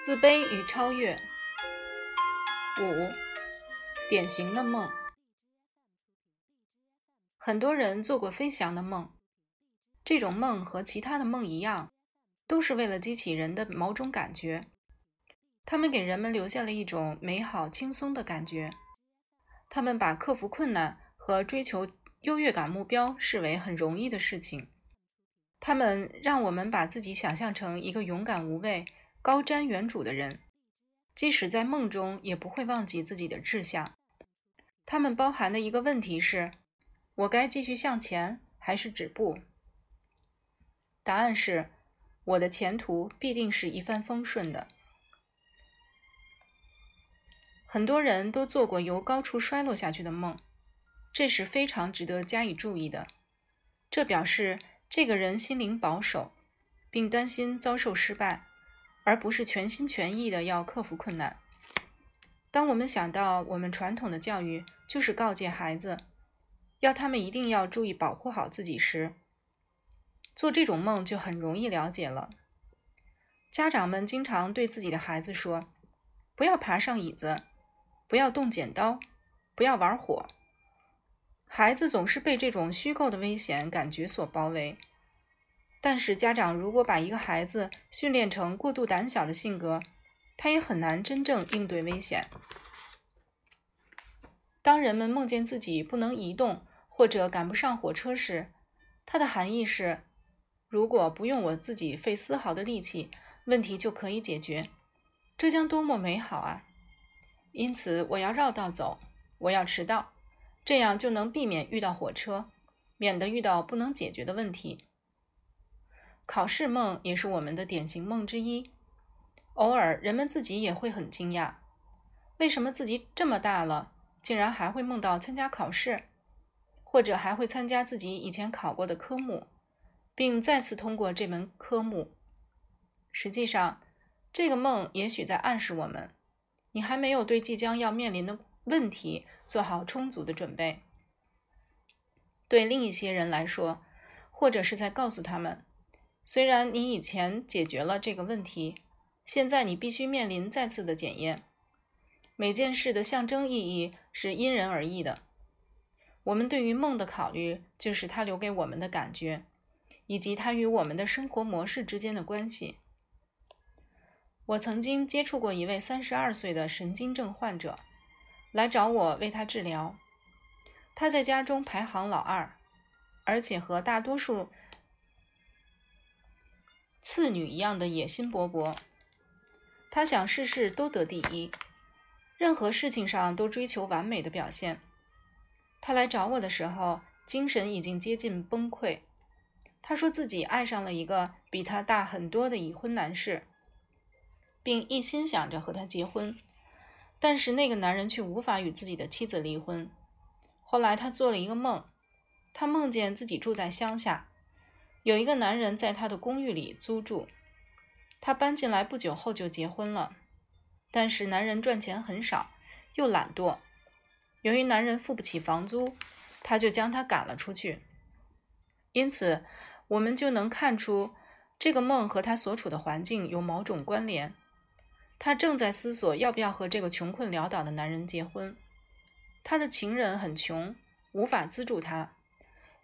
自卑与超越。五、典型的梦。很多人做过飞翔的梦，这种梦和其他的梦一样，都是为了激起人的某种感觉。他们给人们留下了一种美好、轻松的感觉。他们把克服困难和追求优越感目标视为很容易的事情。他们让我们把自己想象成一个勇敢无畏。高瞻远瞩的人，即使在梦中也不会忘记自己的志向。他们包含的一个问题是：我该继续向前还是止步？答案是：我的前途必定是一帆风顺的。很多人都做过由高处摔落下去的梦，这是非常值得加以注意的。这表示这个人心灵保守，并担心遭受失败。而不是全心全意的要克服困难。当我们想到我们传统的教育就是告诫孩子，要他们一定要注意保护好自己时，做这种梦就很容易了解了。家长们经常对自己的孩子说：“不要爬上椅子，不要动剪刀，不要玩火。”孩子总是被这种虚构的危险感觉所包围。但是，家长如果把一个孩子训练成过度胆小的性格，他也很难真正应对危险。当人们梦见自己不能移动或者赶不上火车时，它的含义是：如果不用我自己费丝毫的力气，问题就可以解决，这将多么美好啊！因此，我要绕道走，我要迟到，这样就能避免遇到火车，免得遇到不能解决的问题。考试梦也是我们的典型梦之一。偶尔，人们自己也会很惊讶，为什么自己这么大了，竟然还会梦到参加考试，或者还会参加自己以前考过的科目，并再次通过这门科目。实际上，这个梦也许在暗示我们，你还没有对即将要面临的问题做好充足的准备。对另一些人来说，或者是在告诉他们。虽然你以前解决了这个问题，现在你必须面临再次的检验。每件事的象征意义是因人而异的。我们对于梦的考虑，就是它留给我们的感觉，以及它与我们的生活模式之间的关系。我曾经接触过一位三十二岁的神经症患者，来找我为他治疗。他在家中排行老二，而且和大多数。次女一样的野心勃勃，她想事事都得第一，任何事情上都追求完美的表现。她来找我的时候，精神已经接近崩溃。她说自己爱上了一个比她大很多的已婚男士，并一心想着和他结婚，但是那个男人却无法与自己的妻子离婚。后来她做了一个梦，她梦见自己住在乡下。有一个男人在他的公寓里租住，他搬进来不久后就结婚了。但是男人赚钱很少，又懒惰。由于男人付不起房租，他就将他赶了出去。因此，我们就能看出这个梦和他所处的环境有某种关联。他正在思索要不要和这个穷困潦倒的男人结婚。他的情人很穷，无法资助他。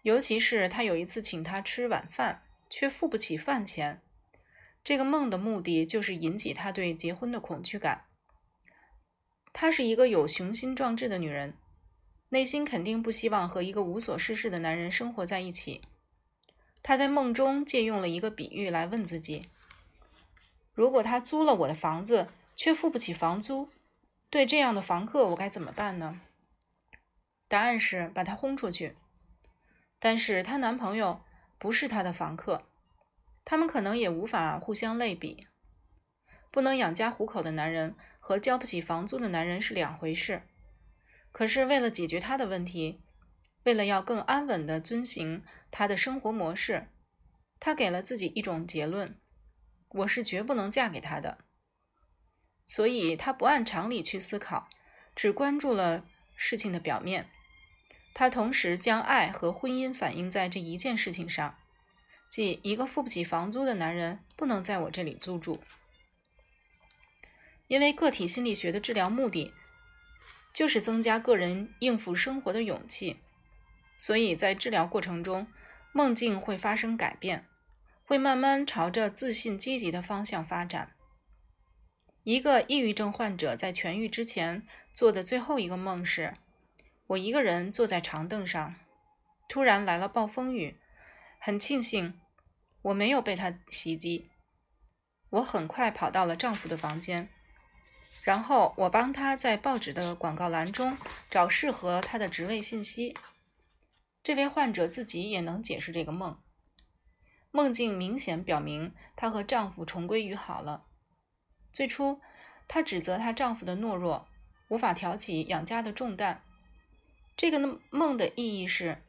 尤其是他有一次请他吃晚饭，却付不起饭钱。这个梦的目的就是引起他对结婚的恐惧感。她是一个有雄心壮志的女人，内心肯定不希望和一个无所事事的男人生活在一起。她在梦中借用了一个比喻来问自己：如果他租了我的房子，却付不起房租，对这样的房客我该怎么办呢？答案是把他轰出去。但是她男朋友不是她的房客，他们可能也无法互相类比。不能养家糊口的男人和交不起房租的男人是两回事。可是为了解决她的问题，为了要更安稳地遵行她的生活模式，她给了自己一种结论：我是绝不能嫁给他的。所以她不按常理去思考，只关注了事情的表面。他同时将爱和婚姻反映在这一件事情上，即一个付不起房租的男人不能在我这里租住。因为个体心理学的治疗目的就是增加个人应付生活的勇气，所以在治疗过程中，梦境会发生改变，会慢慢朝着自信、积极的方向发展。一个抑郁症患者在痊愈之前做的最后一个梦是：我一个人坐在长凳上，突然来了暴风雨，很庆幸我没有被他袭击。我很快跑到了丈夫的房间，然后我帮他在报纸的广告栏中找适合他的职位信息。这位患者自己也能解释这个梦。梦境明显表明她和丈夫重归于好了。最初，她指责她丈夫的懦弱，无法挑起养家的重担。这个梦的意义是，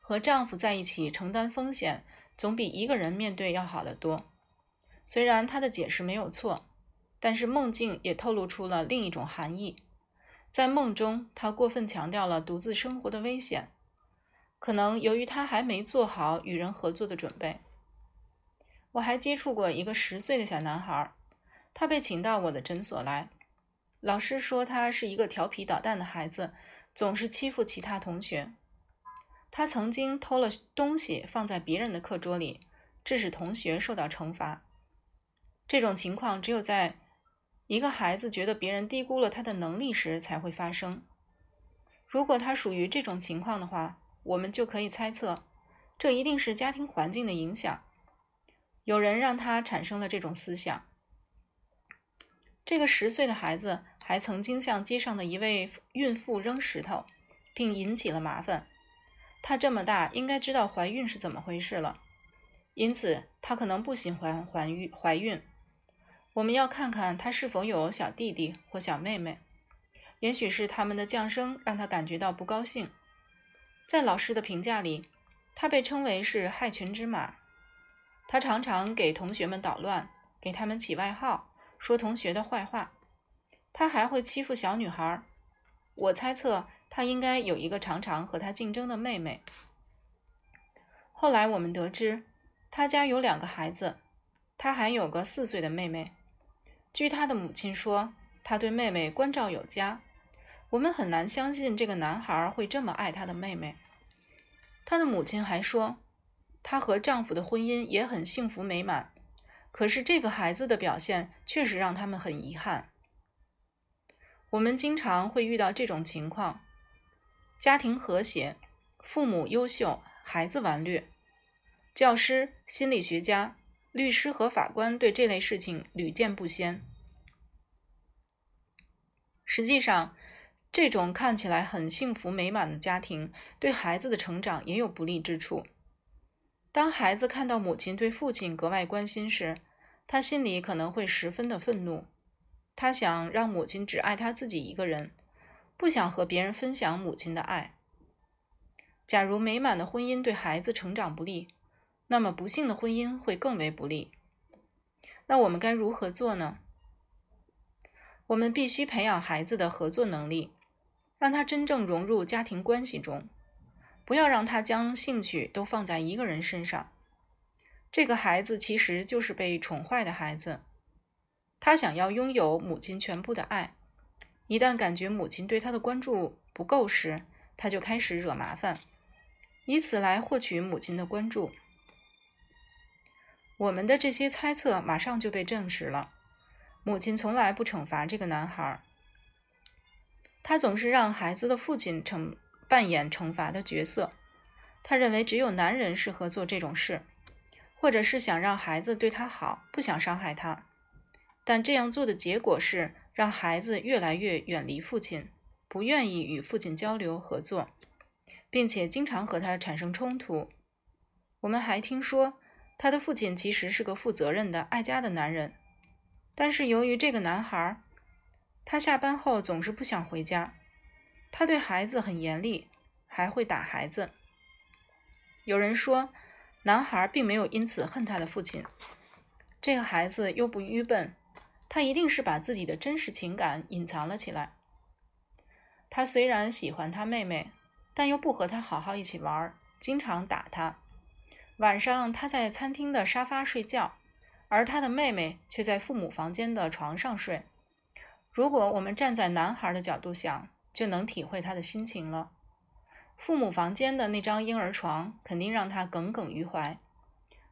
和丈夫在一起承担风险，总比一个人面对要好得多。虽然她的解释没有错，但是梦境也透露出了另一种含义。在梦中，她过分强调了独自生活的危险。可能由于他还没做好与人合作的准备。我还接触过一个十岁的小男孩，他被请到我的诊所来。老师说他是一个调皮捣蛋的孩子，总是欺负其他同学。他曾经偷了东西放在别人的课桌里，致使同学受到惩罚。这种情况只有在一个孩子觉得别人低估了他的能力时才会发生。如果他属于这种情况的话，我们就可以猜测，这一定是家庭环境的影响。有人让他产生了这种思想。这个十岁的孩子还曾经向街上的一位孕妇扔石头，并引起了麻烦。他这么大，应该知道怀孕是怎么回事了，因此他可能不喜欢怀孕。怀孕，我们要看看他是否有小弟弟或小妹妹。也许是他们的降生让他感觉到不高兴。在老师的评价里，他被称为是害群之马。他常常给同学们捣乱，给他们起外号，说同学的坏话。他还会欺负小女孩。我猜测他应该有一个常常和他竞争的妹妹。后来我们得知，他家有两个孩子，他还有个四岁的妹妹。据他的母亲说，他对妹妹关照有加。我们很难相信这个男孩会这么爱他的妹妹。他的母亲还说，她和丈夫的婚姻也很幸福美满。可是这个孩子的表现确实让他们很遗憾。我们经常会遇到这种情况：家庭和谐，父母优秀，孩子顽劣。教师、心理学家、律师和法官对这类事情屡见不鲜。实际上，这种看起来很幸福美满的家庭，对孩子的成长也有不利之处。当孩子看到母亲对父亲格外关心时，他心里可能会十分的愤怒。他想让母亲只爱他自己一个人，不想和别人分享母亲的爱。假如美满的婚姻对孩子成长不利，那么不幸的婚姻会更为不利。那我们该如何做呢？我们必须培养孩子的合作能力。让他真正融入家庭关系中，不要让他将兴趣都放在一个人身上。这个孩子其实就是被宠坏的孩子，他想要拥有母亲全部的爱。一旦感觉母亲对他的关注不够时，他就开始惹麻烦，以此来获取母亲的关注。我们的这些猜测马上就被证实了：母亲从来不惩罚这个男孩。他总是让孩子的父亲惩扮演惩罚的角色。他认为只有男人适合做这种事，或者是想让孩子对他好，不想伤害他。但这样做的结果是让孩子越来越远离父亲，不愿意与父亲交流合作，并且经常和他产生冲突。我们还听说，他的父亲其实是个负责任的、爱家的男人，但是由于这个男孩。他下班后总是不想回家，他对孩子很严厉，还会打孩子。有人说，男孩并没有因此恨他的父亲。这个孩子又不愚笨，他一定是把自己的真实情感隐藏了起来。他虽然喜欢他妹妹，但又不和他好好一起玩，经常打他。晚上他在餐厅的沙发睡觉，而他的妹妹却在父母房间的床上睡。如果我们站在男孩的角度想，就能体会他的心情了。父母房间的那张婴儿床肯定让他耿耿于怀，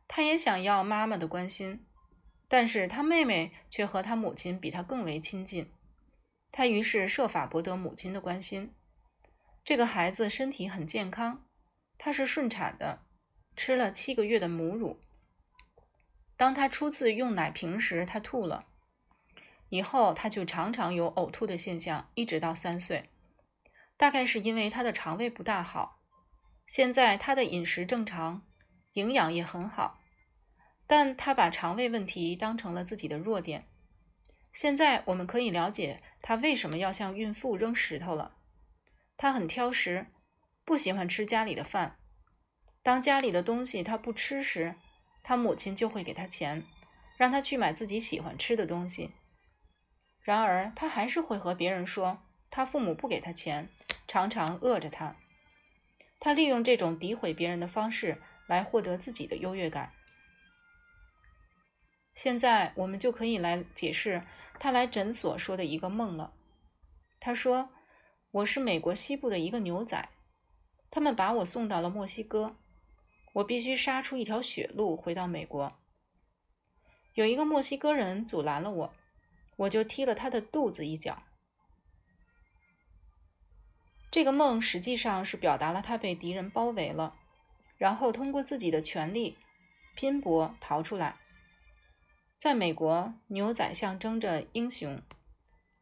他也想要妈妈的关心，但是他妹妹却和他母亲比他更为亲近。他于是设法博得母亲的关心。这个孩子身体很健康，他是顺产的，吃了七个月的母乳。当他初次用奶瓶时，他吐了，以后他就常常有呕吐的现象，一直到三岁。大概是因为他的肠胃不大好。现在他的饮食正常，营养也很好，但他把肠胃问题当成了自己的弱点。现在我们可以了解他为什么要向孕妇扔石头了。他很挑食，不喜欢吃家里的饭。当家里的东西他不吃时，他母亲就会给他钱，让他去买自己喜欢吃的东西。然而他还是会和别人说他父母不给他钱，常常饿着他。他利用这种诋毁别人的方式来获得自己的优越感。现在我们就可以来解释他来诊所说的一个梦了。他说：“我是美国西部的一个牛仔，他们把我送到了墨西哥，我必须杀出一条血路回到美国。有一个墨西哥人阻拦了我，我就踢了他的肚子一脚。”这个梦实际上是表达了他被敌人包围了，然后通过自己的全力拼搏逃出来。在美国，牛仔象征着英雄。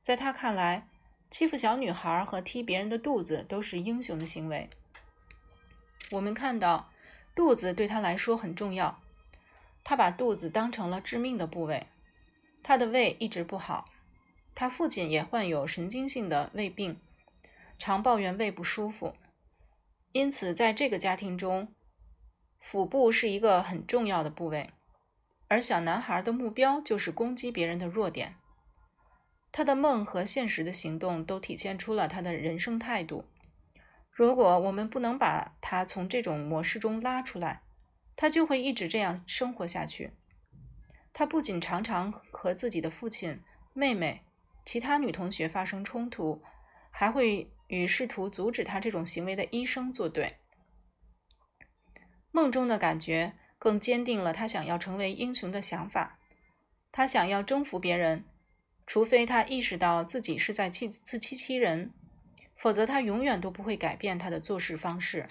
在他看来，欺负小女孩和踢别人的肚子都是英雄的行为。我们看到，肚子对他来说很重要，他把肚子当成了致命的部位。他的胃一直不好，他父亲也患有神经性的胃病，常抱怨胃不舒服。因此，在这个家庭中，腹部是一个很重要的部位。而小男孩的目标就是攻击别人的弱点。他的梦和现实的行动都体现出了他的人生态度。如果我们不能把他从这种模式中拉出来，他就会一直这样生活下去。他不仅常常和自己的父亲、妹妹、其他女同学发生冲突，还会与试图阻止他这种行为的医生作对。梦中的感觉。更坚定了他想要成为英雄的想法。他想要征服别人，除非他意识到自己是在欺自欺欺人，否则他永远都不会改变他的做事方式。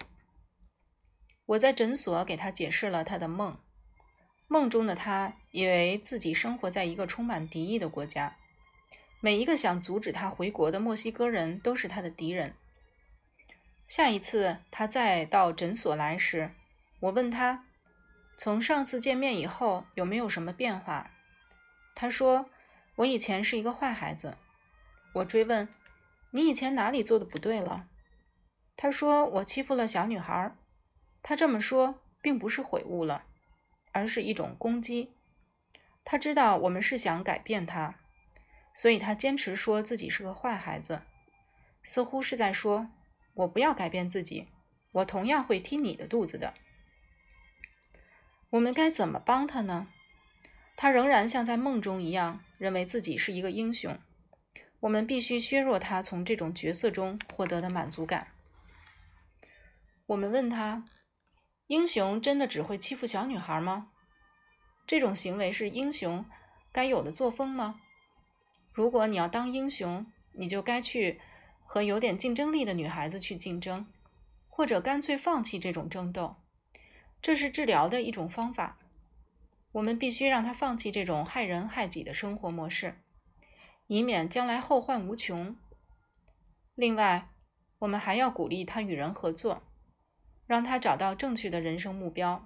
我在诊所给他解释了他的梦。梦中的他以为自己生活在一个充满敌意的国家，每一个想阻止他回国的墨西哥人都是他的敌人。下一次他再到诊所来时，我问他。从上次见面以后，有没有什么变化？他说：“我以前是一个坏孩子。”我追问：“你以前哪里做的不对了？”他说：“我欺负了小女孩。”他这么说，并不是悔悟了，而是一种攻击。他知道我们是想改变他，所以他坚持说自己是个坏孩子，似乎是在说：“我不要改变自己，我同样会踢你的肚子的。”我们该怎么帮他呢？他仍然像在梦中一样，认为自己是一个英雄。我们必须削弱他从这种角色中获得的满足感。我们问他：“英雄真的只会欺负小女孩吗？这种行为是英雄该有的作风吗？如果你要当英雄，你就该去和有点竞争力的女孩子去竞争，或者干脆放弃这种争斗。”这是治疗的一种方法。我们必须让他放弃这种害人害己的生活模式，以免将来后患无穷。另外，我们还要鼓励他与人合作，让他找到正确的人生目标。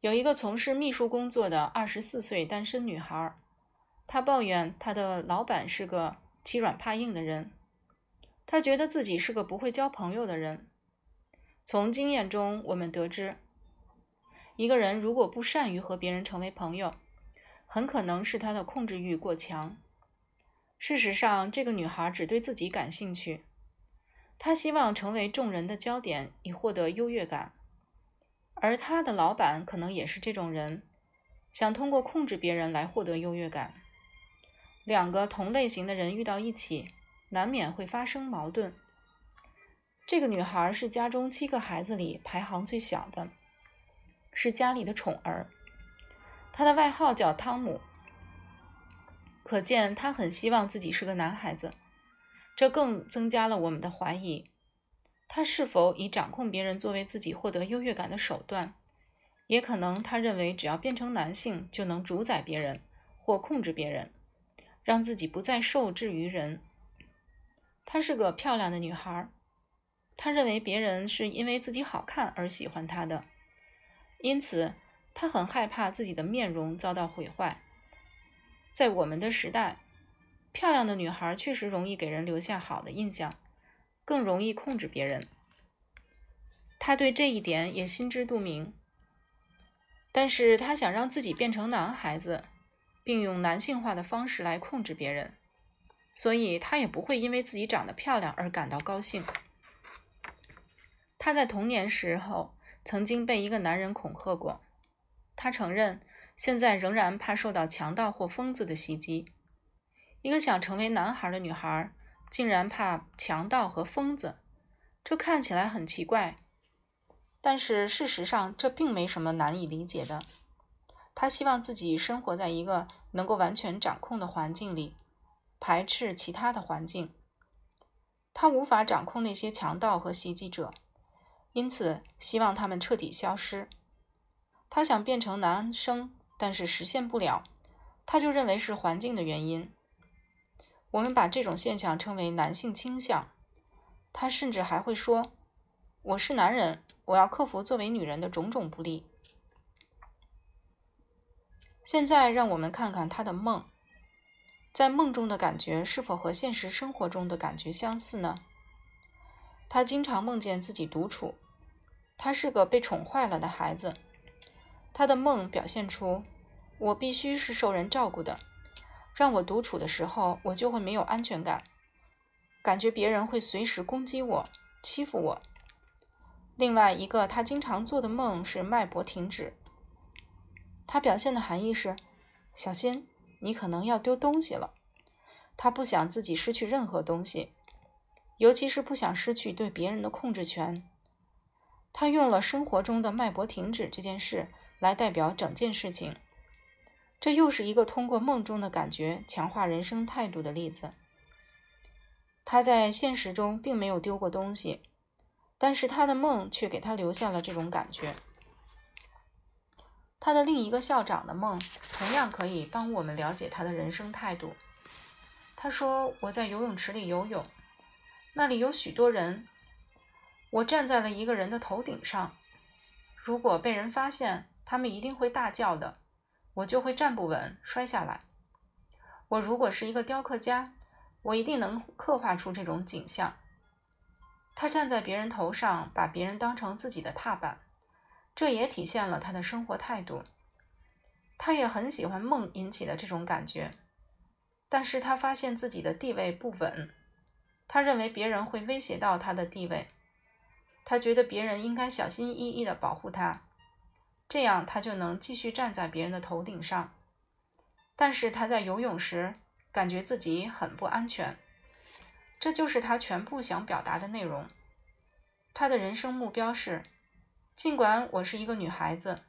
有一个从事秘书工作的二十四岁单身女孩，她抱怨她的老板是个欺软怕硬的人，她觉得自己是个不会交朋友的人。从经验中，我们得知，一个人如果不善于和别人成为朋友，很可能是他的控制欲过强。事实上，这个女孩只对自己感兴趣，她希望成为众人的焦点，以获得优越感。而他的老板可能也是这种人，想通过控制别人来获得优越感。两个同类型的人遇到一起，难免会发生矛盾。这个女孩是家中七个孩子里排行最小的，是家里的宠儿。她的外号叫汤姆，可见她很希望自己是个男孩子。这更增加了我们的怀疑。她是否以掌控别人作为自己获得优越感的手段？也可能他认为只要变成男性就能主宰别人或控制别人，让自己不再受制于人。她是个漂亮的女孩，他认为别人是因为自己好看而喜欢他的，因此他很害怕自己的面容遭到毁坏。在我们的时代，漂亮的女孩确实容易给人留下好的印象。更容易控制别人，他对这一点也心知肚明。但是他想让自己变成男孩子，并用男性化的方式来控制别人，所以他也不会因为自己长得漂亮而感到高兴。她在童年时候曾经被一个男人恐吓过，她承认现在仍然怕受到强盗或疯子的袭击。一个想成为男孩的女孩。竟然怕强盗和疯子，这看起来很奇怪，但是事实上这并没什么难以理解的。他希望自己生活在一个能够完全掌控的环境里，排斥其他的环境。他无法掌控那些强盗和袭击者，因此希望他们彻底消失。他想变成男生，但是实现不了，他就认为是环境的原因。我们把这种现象称为男性倾向。他甚至还会说：“我是男人，我要克服作为女人的种种不利。”现在，让我们看看他的梦，在梦中的感觉是否和现实生活中的感觉相似呢？他经常梦见自己独处，他是个被宠坏了的孩子。他的梦表现出：“我必须是受人照顾的。”让我独处的时候，我就会没有安全感，感觉别人会随时攻击我、欺负我。另外一个他经常做的梦是脉搏停止，他表现的含义是：小心，你可能要丢东西了。他不想自己失去任何东西，尤其是不想失去对别人的控制权。他用了生活中的脉搏停止这件事来代表整件事情。这又是一个通过梦中的感觉强化人生态度的例子。他在现实中并没有丢过东西，但是他的梦却给他留下了这种感觉。他的另一个校长的梦同样可以帮我们了解他的人生态度。他说：“我在游泳池里游泳，那里有许多人，我站在了一个人的头顶上。如果被人发现，他们一定会大叫的。”我就会站不稳，摔下来。我如果是一个雕刻家，我一定能刻画出这种景象。他站在别人头上，把别人当成自己的踏板，这也体现了他的生活态度。他也很喜欢梦引起的这种感觉，但是他发现自己的地位不稳，他认为别人会威胁到他的地位，他觉得别人应该小心翼翼地保护他。这样他就能继续站在别人的头顶上，但是他在游泳时感觉自己很不安全。这就是他全部想表达的内容。他的人生目标是：尽管我是一个女孩子，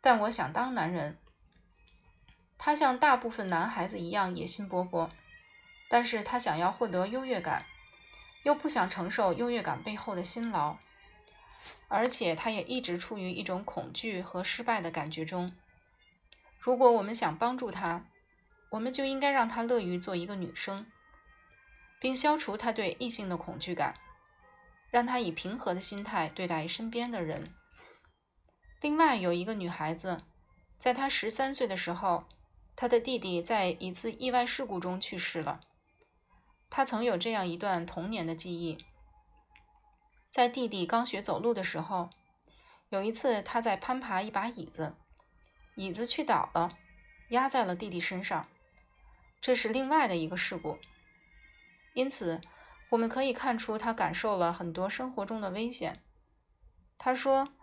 但我想当男人。他像大部分男孩子一样野心勃勃，但是他想要获得优越感，又不想承受优越感背后的辛劳。而且，他也一直处于一种恐惧和失败的感觉中。如果我们想帮助他，我们就应该让他乐于做一个女生，并消除他对异性的恐惧感，让他以平和的心态对待身边的人。另外，有一个女孩子，在她十三岁的时候，她的弟弟在一次意外事故中去世了。他曾有这样一段童年的记忆。在弟弟刚学走路的时候，有一次他在攀爬一把椅子，椅子去倒了，压在了弟弟身上。这是另外的一个事故。因此，我们可以看出他感受了很多生活中的危险。他说：“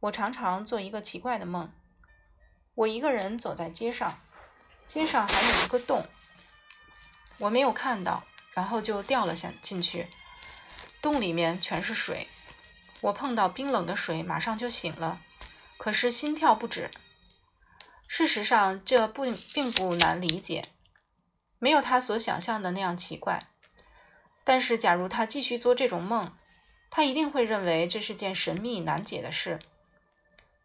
我常常做一个奇怪的梦：我一个人走在街上，街上还有一个洞，我没有看到，然后就掉了下进去。洞里面全是水，我碰到冰冷的水，马上就醒了，可是心跳不止。事实上，这不并不难理解，没有他所想象的那样奇怪。但是，假如他继续做这种梦，他一定会认为这是件神秘难解的事。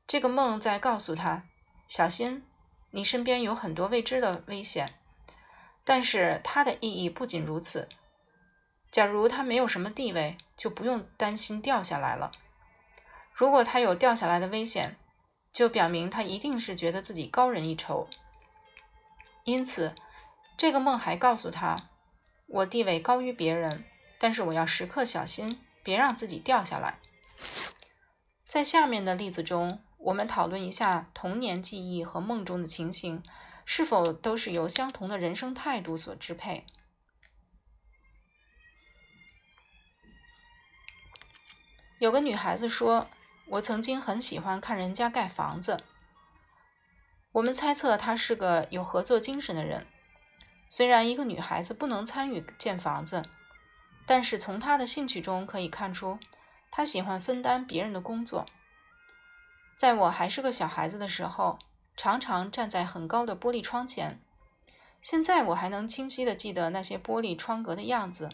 这个梦在告诉他：小心，你身边有很多未知的危险。但是，它的意义不仅如此。假如他没有什么地位，就不用担心掉下来了。如果他有掉下来的危险，就表明他一定是觉得自己高人一筹。因此，这个梦还告诉他：我地位高于别人，但是我要时刻小心，别让自己掉下来。在下面的例子中，我们讨论一下童年记忆和梦中的情形是否都是由相同的人生态度所支配。有个女孩子说：“我曾经很喜欢看人家盖房子。”我们猜测她是个有合作精神的人。虽然一个女孩子不能参与建房子，但是从她的兴趣中可以看出，她喜欢分担别人的工作。在我还是个小孩子的时候，常常站在很高的玻璃窗前。现在我还能清晰地记得那些玻璃窗格的样子。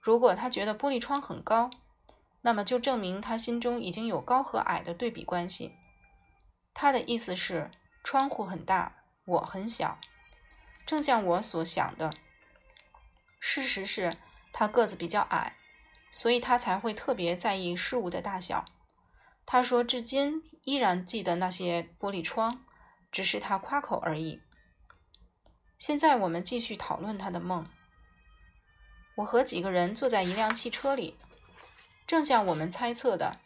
如果他觉得玻璃窗很高，那么就证明他心中已经有高和矮的对比关系。他的意思是，窗户很大，我很小，正像我所想的。事实是他个子比较矮，所以他才会特别在意事物的大小。他说至今依然记得那些玻璃窗，只是他夸口而已。现在我们继续讨论他的梦。我和几个人坐在一辆汽车里。正像我们猜测的，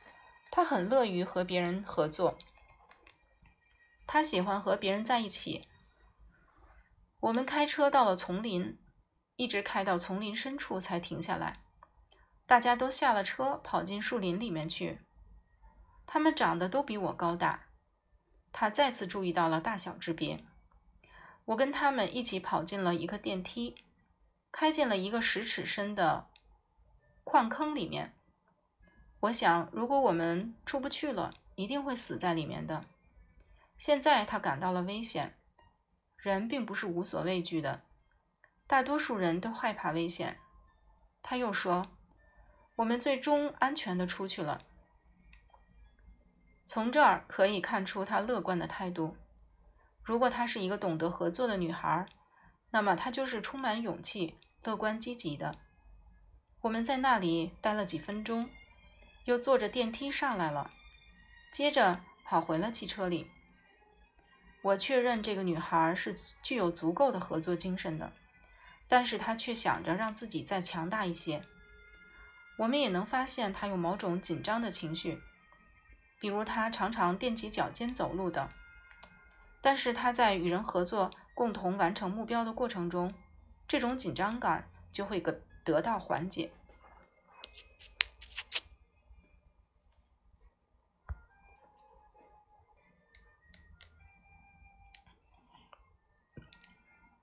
他很乐于和别人合作。他喜欢和别人在一起。我们开车到了丛林，一直开到丛林深处才停下来。大家都下了车，跑进树林里面去。他们长得都比我高大。他再次注意到了大小之别。我跟他们一起跑进了一个电梯，开进了一个十尺深的矿坑里面。我想，如果我们出不去了，一定会死在里面的。现在他感到了危险。人并不是无所畏惧的，大多数人都害怕危险。他又说：“我们最终安全的出去了。”从这儿可以看出他乐观的态度。如果她是一个懂得合作的女孩，那么她就是充满勇气、乐观积极的。我们在那里待了几分钟。又坐着电梯上来了，接着跑回了汽车里。我确认这个女孩是具有足够的合作精神的，但是她却想着让自己再强大一些。我们也能发现她有某种紧张的情绪，比如他常常踮起脚尖走路等。但是他在与人合作、共同完成目标的过程中，这种紧张感就会得得到缓解。